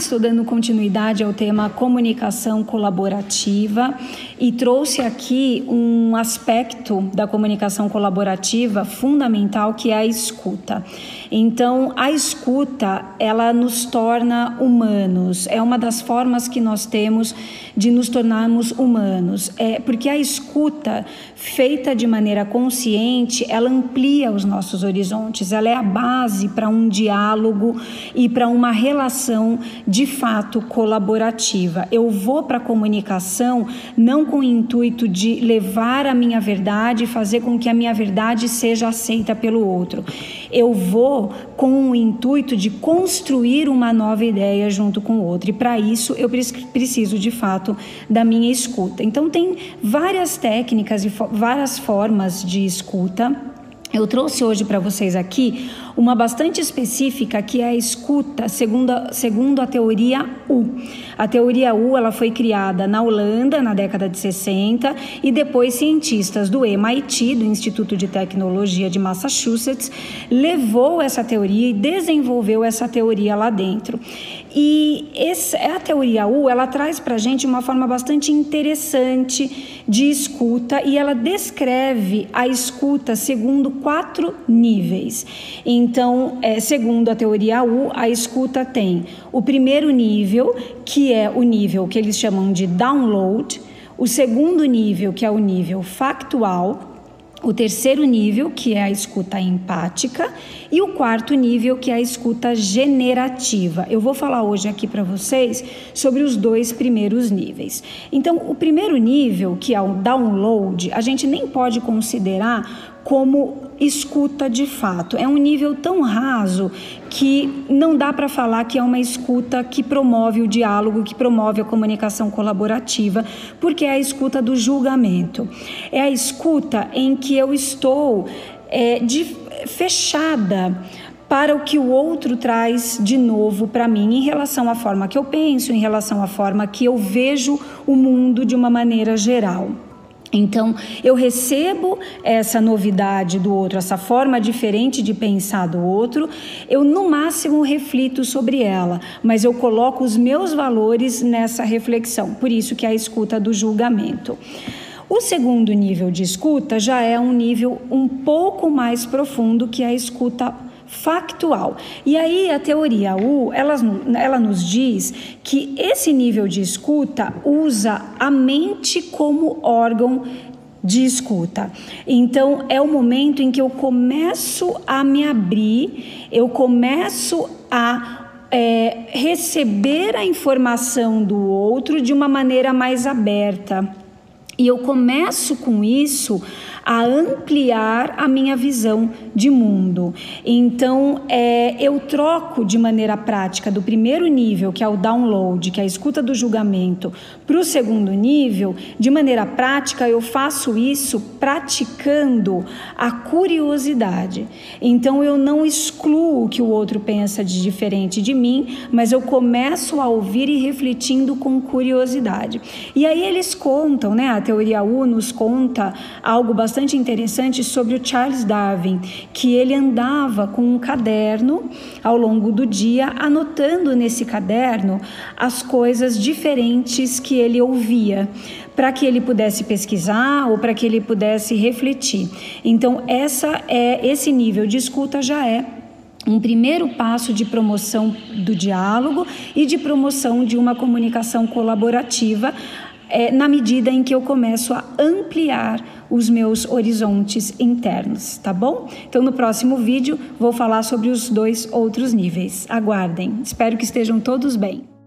estou dando continuidade ao tema comunicação colaborativa e trouxe aqui um aspecto da comunicação colaborativa fundamental que é a escuta. Então, a escuta, ela nos torna humanos. É uma das formas que nós temos de nos tornarmos humanos. É porque a escuta feita de maneira consciente, ela amplia os nossos horizontes. Ela é a base para um diálogo e para uma relação de fato colaborativa. Eu vou para a comunicação não com o intuito de levar a minha verdade e fazer com que a minha verdade seja aceita pelo outro. Eu vou com o intuito de construir uma nova ideia junto com o outro. E para isso eu preciso de fato da minha escuta. Então tem várias técnicas e várias formas de escuta. Eu trouxe hoje para vocês aqui uma bastante específica que é a escuta, segundo, segundo a teoria U. A teoria U ela foi criada na Holanda na década de 60 e depois cientistas do MIT, do Instituto de Tecnologia de Massachusetts, levou essa teoria e desenvolveu essa teoria lá dentro. E esse, a teoria U ela traz para a gente uma forma bastante interessante de escuta e ela descreve a escuta segundo quatro níveis. Então, então, é, segundo a teoria U, a escuta tem o primeiro nível, que é o nível que eles chamam de download, o segundo nível, que é o nível factual, o terceiro nível, que é a escuta empática, e o quarto nível, que é a escuta generativa. Eu vou falar hoje aqui para vocês sobre os dois primeiros níveis. Então, o primeiro nível, que é o download, a gente nem pode considerar como escuta de fato. É um nível tão raso que não dá para falar que é uma escuta que promove o diálogo, que promove a comunicação colaborativa, porque é a escuta do julgamento. É a escuta em que eu estou é, de, fechada para o que o outro traz de novo para mim em relação à forma que eu penso, em relação à forma que eu vejo o mundo de uma maneira geral. Então, eu recebo essa novidade do outro, essa forma diferente de pensar do outro, eu no máximo reflito sobre ela, mas eu coloco os meus valores nessa reflexão. Por isso que é a escuta do julgamento. O segundo nível de escuta já é um nível um pouco mais profundo que a escuta factual. E aí a teoria U, ela, ela nos diz que esse nível de escuta usa a mente como órgão de escuta. Então é o momento em que eu começo a me abrir, eu começo a é, receber a informação do outro de uma maneira mais aberta. E eu começo com isso a ampliar a minha visão de mundo. Então, é, eu troco de maneira prática do primeiro nível, que é o download, que é a escuta do julgamento, para o segundo nível, de maneira prática, eu faço isso praticando a curiosidade. Então, eu não excluo o que o outro pensa de diferente de mim, mas eu começo a ouvir e refletindo com curiosidade. E aí eles contam, né? Teoria U nos conta algo bastante bastante interessante sobre o Charles Darwin, que ele andava com um caderno ao longo do dia, anotando nesse caderno as coisas diferentes que ele ouvia, para que ele pudesse pesquisar ou para que ele pudesse refletir. Então, essa é esse nível de escuta já é um primeiro passo de promoção do diálogo e de promoção de uma comunicação colaborativa é, na medida em que eu começo a ampliar os meus horizontes internos, tá bom? Então, no próximo vídeo, vou falar sobre os dois outros níveis. Aguardem, espero que estejam todos bem.